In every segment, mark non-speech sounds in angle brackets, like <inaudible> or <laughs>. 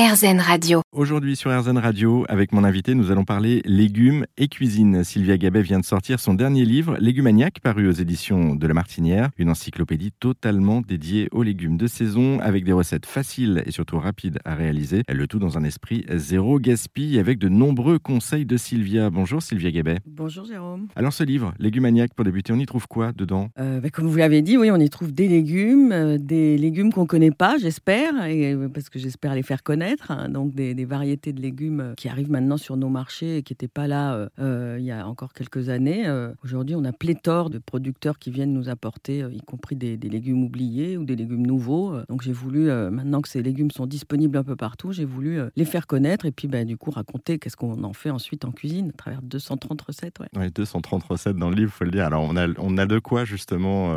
RZN Radio. Aujourd'hui sur RZN Radio, avec mon invité, nous allons parler légumes et cuisine. Sylvia Gabet vient de sortir son dernier livre, Légumaniac, paru aux éditions de La Martinière, une encyclopédie totalement dédiée aux légumes de saison, avec des recettes faciles et surtout rapides à réaliser. Le tout dans un esprit zéro gaspille, avec de nombreux conseils de Sylvia. Bonjour Sylvia Gabet. Bonjour Jérôme. Alors ce livre, Légumaniac, pour débuter, on y trouve quoi dedans? Euh, bah, Comme vous l'avez dit, oui, on y trouve des légumes, euh, des légumes qu'on ne connaît pas, j'espère, euh, parce que j'espère les faire connaître Hein, donc des, variétés de légumes euh, qui arrivent maintenant sur nos marchés et qui n'étaient pas là euh, euh, il y a encore quelques années. Aujourd'hui, on a pléthore de producteurs qui viennent nous apporter, y compris des, légumes oubliés ou des légumes nouveaux. Donc j'ai voulu, maintenant que ces légumes sont disponibles un peu partout, j'ai voulu les faire connaître et puis bah, du coup raconter qu'est-ce qu'on en fait ensuite en cuisine à travers 230 recettes. Ouais. 230 recettes dans le livre, il faut le dire. Alors on a, on a de quoi justement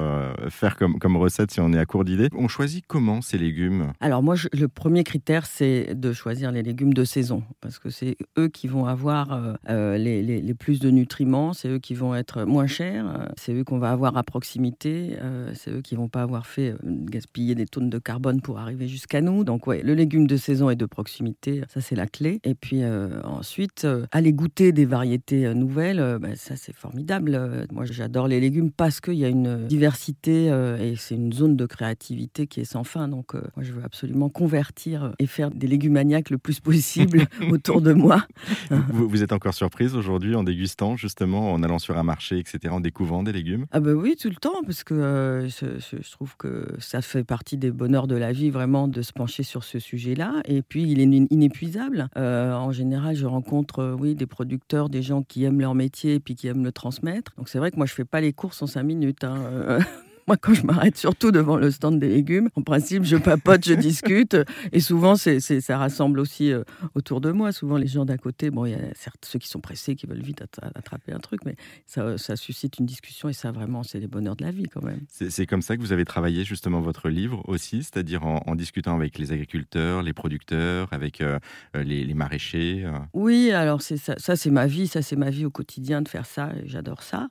faire comme, comme recette si on est à court d'idées. On choisit comment ces légumes? Alors moi, le premier critère, c'est de choisir les légumes de saison, parce que c'est eux qui vont avoir euh, euh, les, plus de nutriments, c'est eux qui vont être moins chers, euh, c'est eux qu'on va avoir à proximité, c'est eux qui vont pas avoir fait gaspiller des tonnes de carbone pour arriver jusqu'à nous. Donc ouais, le légume de saison et de proximité, ça c'est la clé. Et puis ensuite, aller goûter des variétés nouvelles, bah, ça c'est formidable. Moi j'adore les légumes parce qu'il y a une diversité et c'est une zone de créativité qui est sans fin. Donc moi je veux absolument convertir et faire légumaniaque le plus possible <laughs> autour de moi. Vous, êtes encore surprise aujourd'hui en dégustant, justement, en allant sur un marché, etc., en découvrant des légumes? Ah ben oui, tout le temps, parce que euh, je, trouve que ça fait partie des bonheurs de la vie, vraiment, de se pencher sur ce sujet-là. Et puis, il est inépuisable. Euh, en général, je rencontre, euh, oui, des producteurs, des gens qui aiment leur métier et puis qui aiment le transmettre. Donc c'est vrai que moi, je fais pas les courses en cinq minutes. Hein, <laughs> moi, quand je m'arrête surtout devant le stand des légumes, en principe, je papote, je discute. Et souvent, c'est, ça rassemble aussi euh, autour de moi. Souvent, les gens d'à côté, bon, il y a certes ceux qui sont pressés, qui veulent vite attraper un truc, mais ça, ça suscite une discussion. Et ça, vraiment, c'est les bonheurs de la vie quand même. C'est, comme ça que vous avez travaillé justement votre livre aussi, c'est-à-dire en, discutant avec les agriculteurs, les producteurs, avec euh, euh, les, maraîchers Oui, alors ça, ça c'est ma vie. Ça, c'est ma vie au quotidien de faire ça. J'adore ça.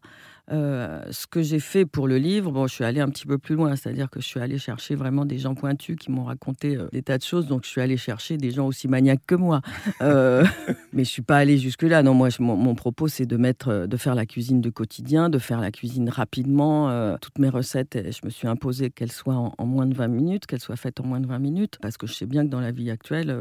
Euh, ce que j'ai fait pour le livre, bon, je suis allée un petit peu plus loin, c'est-à-dire que je suis allée chercher vraiment des gens pointus qui m'ont raconté euh, des tas de choses, donc je suis allée chercher des gens aussi maniaques que moi. Euh, <laughs> mais je suis pas allée jusque-là. Non, moi, mon, propos, c'est de mettre, de faire la cuisine de quotidien, de faire la cuisine rapidement. toutes mes recettes, je me suis imposé qu'elles soient en, moins de 20 minutes, qu'elles soient faites en moins de 20 minutes, parce que je sais bien que dans la vie actuelle,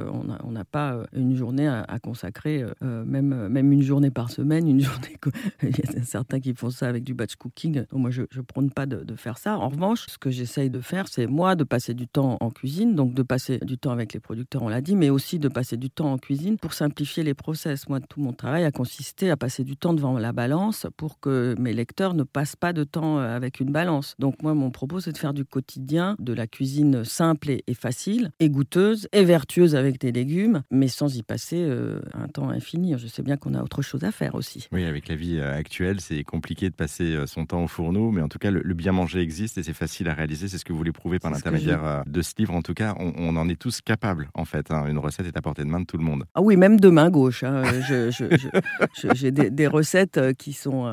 on n'a pas une journée à, à consacrer, même, même une journée par semaine, une <laughs> journée. Il y a certains qui font ça avec du batch cooking. Moi, je ne prône pas de, faire ça. En revanche, ce que j'essaye de faire, c'est moi de passer du temps en cuisine, donc de passer du temps avec les producteurs, on l'a dit, mais aussi de passer du temps en cuisine pour simplifier les process. Moi, tout mon travail a consisté à passer du temps devant la balance pour que mes lecteurs ne passent pas de temps euh, avec une balance. Donc moi, mon propos, c'est de faire du quotidien, de la cuisine simple et, facile, et goûteuse, et vertueuse avec des légumes, mais sans y passer euh, un temps infini. Je sais bien qu'on a autre chose à faire aussi. Oui, avec la vie euh, actuelle, c'est compliqué de passer euh, son temps au fourneau, mais en tout cas, le, bien manger existe et c'est facile à réaliser. C'est ce que vous voulez prouver par l'intermédiaire euh, de ce livre. En tout cas, on, en est tous capables, en fait. Hein. Une recette est à portée de main de tout le monde. Ah oui, même de main gauche. Hein. J'ai des, des, recettes euh, qui sont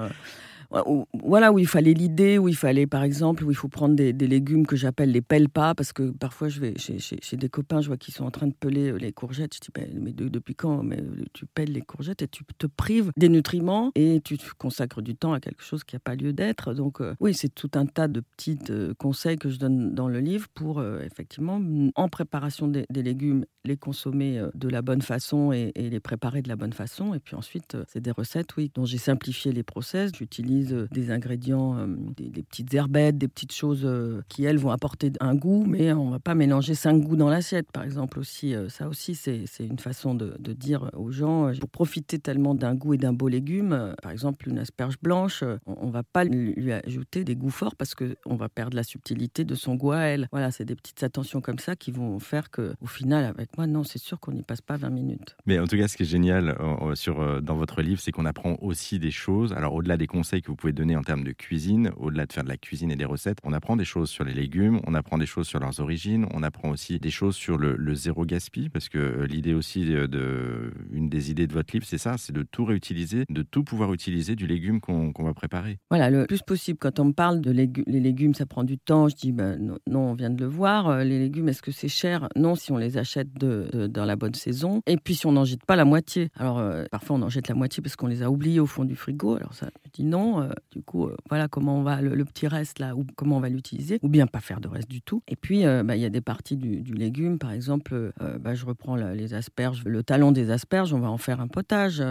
voilà, où il fallait l'idée, où il fallait, par exemple, où il faut prendre des, légumes que j'appelle les pelle-pas, parce que parfois, je vais chez, des copains, je vois qu'ils sont en train de peler euh, les courgettes. Je dis, ben, mais depuis quand mais euh, tu pelles les courgettes et tu te prives des nutriments et tu consacres du temps à quelque chose qui n'a pas lieu d'être. Donc, euh, oui, c'est tout un tas de petits conseils que je donne dans le livre pour, effectivement, en préparation des, légumes, les consommer de la bonne façon et, et, les préparer de la bonne façon. Et puis ensuite, c'est des recettes, oui, dont j'ai simplifié les process. J'utilise euh, des ingrédients, euh, des, petites herbettes, des petites choses euh, qui, elles, vont apporter un goût, mais on ne va pas mélanger cinq goûts dans l'assiette, par exemple. aussi. ça aussi, c'est une façon de, dire aux gens, pour profiter tellement d'un goût et d'un beau légume, par exemple une asperge blanche, on ne va pas lui ajouter des goûts forts parce qu'on va perdre la subtilité de son goût à elle. Voilà, c'est des petites attentions comme ça qui vont faire que, au final, avec moi, non, c'est sûr qu'on n'y passe pas 20 minutes. Mais en tout cas, ce qui est génial sur, dans votre livre, c'est qu'on apprend aussi des choses. Alors, au-delà des conseils que vous pouvez donner en termes de cuisine, au-delà de faire de la cuisine et des recettes, on apprend des choses sur les légumes, on apprend des choses sur leurs origines, on apprend aussi des choses sur le, zéro gaspille, parce que euh, l'idée aussi de, une des idées de votre livre, c'est ça, c'est de tout réutiliser, de tout pouvoir utiliser du légume qu'on va préparer. Voilà, le plus possible. Quand on me parle de légumes, les légumes, ça prend du temps. Je dis, ben, non, on vient de le voir. Euh, les légumes, est-ce que c'est cher? Non, si on les achète de, dans la bonne saison. Et puis si on n'en jette pas la moitié. Alors euh, parfois on en jette la moitié parce qu'on les a oubliés au fond du frigo. Alors ça, je dis non. Euh, du coup, voilà comment on va le, petit reste là, ou comment on va l'utiliser, ou bien pas faire de reste du tout. Et puis bah, il y a des parties du, légume, par exemple, bah, je reprends les asperges, le talon des asperges, on va en faire un potage.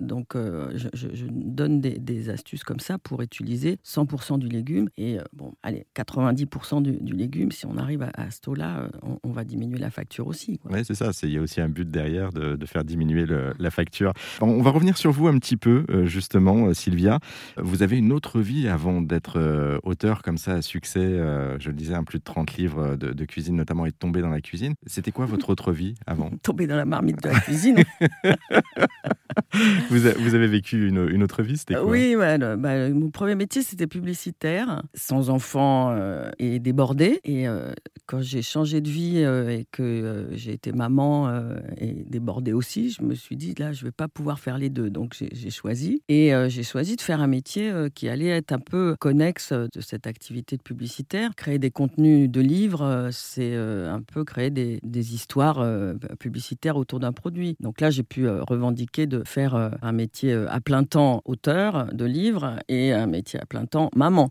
donc je, donne des, astuces comme ça pour utiliser 100% du légume et bon, allez, 90% du, du, légume. Si on arrive à, ce taux-là, on, va diminuer la facture aussi. Oui, c'est ça. Il y a aussi un but derrière de, faire diminuer la facture. On va revenir sur vous un petit peu, euh, justement, euh, Sylvia. Avez une autre vie avant d'être euh, auteur comme ça à succès. je le disais, un plus de 30 livres de, cuisine, notamment, et de tomber dans la cuisine. C'était quoi votre autre vie avant? <laughs> Tomber dans la marmite de la cuisine. <laughs> vous, avez vécu une, autre vie C'était quoi? Oui, bah, mon premier métier, c'était publicitaire, sans enfants et débordé. Et quand j'ai changé de vie et que j'ai été maman et débordée aussi, je me suis dit, là, je ne vais pas pouvoir faire les deux. Donc, j'ai choisi. Et j'ai choisi de faire un métier qui allait être un peu connexe de cette activité de publicitaire. Créer des contenus de livres, c'est un peu créer des, des histoires publicitaires autour d'un produit. Donc là, j'ai pu revendiquer de faire euh, un métier euh, à plein temps auteur de livres et un métier à plein temps maman.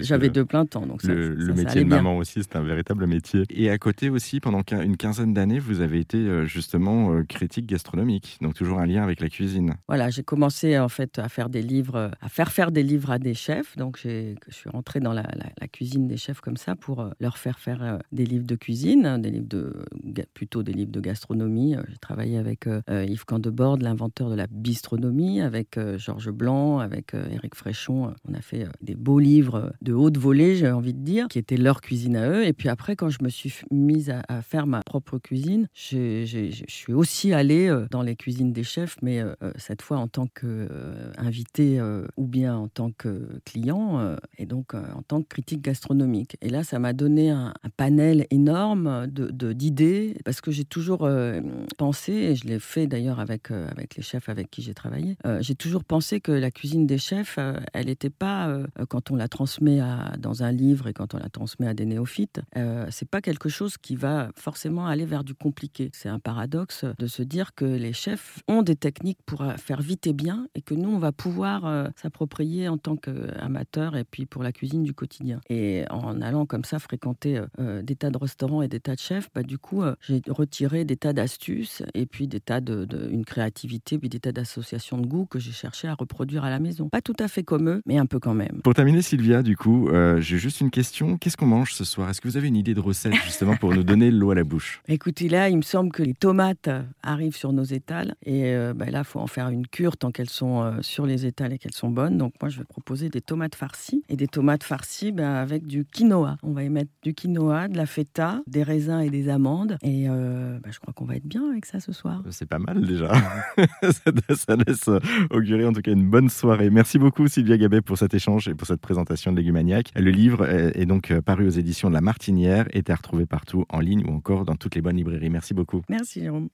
J'avais deux plein temps. Donc le, métier de maman aussi, c'est un véritable métier. Et à côté aussi, pendant une quinzaine d'années, vous avez été euh, justement critique gastronomique, donc toujours un lien avec la cuisine. Voilà, j'ai commencé en fait à faire des livres, à faire faire des livres à des chefs. Donc je suis rentrée dans la, cuisine des chefs comme ça pour leur faire faire des livres de cuisine, des livres de plutôt des livres de gastronomie. J'ai travaillé avec Yves Candebord, l'inventeur de la bistronomie avec euh, Georges Blanc, avec euh, Éric Fréchon. On a fait euh, des beaux livres de haute volée, j'ai envie de dire, qui étaient leur cuisine à eux. Et puis après, quand je me suis mise à, faire ma propre cuisine, je suis aussi allée dans les cuisines des chefs, mais cette fois en tant qu'invité ou bien en tant que client, et donc en tant que critique gastronomique. Et là, ça m'a donné un, panel énorme d'idées, de, parce que j'ai toujours pensé, et je l'ai fait d'ailleurs avec, avec les chefs avec qui j'ai travaillé, euh, j'ai toujours pensé que la cuisine des chefs, euh, elle n'était pas, euh, quand on la transmet à, dans un livre et quand on la transmet à des néophytes, c'est pas quelque chose qui va forcément aller vers du compliqué. C'est un paradoxe de se dire que les chefs ont des techniques pour faire vite et bien et que nous, on va pouvoir s'approprier en tant qu'amateur et puis pour la cuisine du quotidien. Et en allant comme ça fréquenter des tas de restaurants et des tas de chefs, bah, du coup, j'ai retiré des tas d'astuces et puis des tas de, de une créativité, puis des tas d'associations de goût que j'ai cherché à reproduire à la maison. Pas tout à fait comme eux, mais un peu quand même. Pour terminer, Sylvia, du coup, euh, j'ai juste une question. Qu'est-ce qu'on mange ce soir? Est-ce que vous avez une idée de recette justement pour nous donner l'eau à la bouche? <laughs> Écoutez, là, il me semble que les tomates arrivent sur nos étals et euh, bah, là, il faut en faire une cure tant qu'elles sont euh, sur les étals et qu'elles sont bonnes. Donc moi, je vais proposer des tomates farcies et des tomates farcies bah, avec du quinoa. On va y mettre du quinoa, de la feta, des raisins et des amandes et bah, je crois qu'on va être bien avec ça ce soir. C'est pas mal déjà. <laughs> ça laisse augurer en tout cas une bonne soirée. Merci beaucoup Sylvia Gabet pour cet échange et pour cette présentation de Légumaniac. Le livre est donc paru aux éditions de La Martinière et est à retrouver partout en ligne ou encore dans toutes les bonnes librairies. Merci beaucoup. Merci Jérôme.